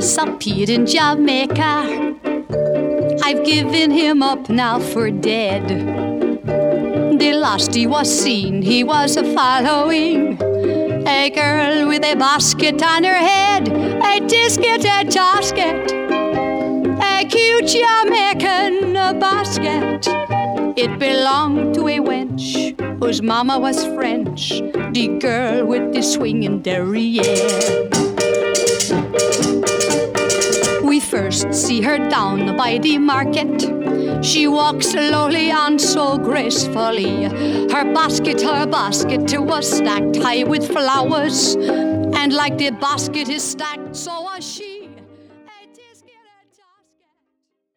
kid in Jamaica. I've given him up now for dead. The last he was seen, he was a following a girl with a basket on her head, a disket, a tasket, a cute Jamaican basket. It belonged to a wench whose mama was French, the girl with the swinging derriere. First see her down by the market. She walks slowly and so gracefully. Her basket, her basket was stacked high with flowers. And like the basket is stacked, so was she.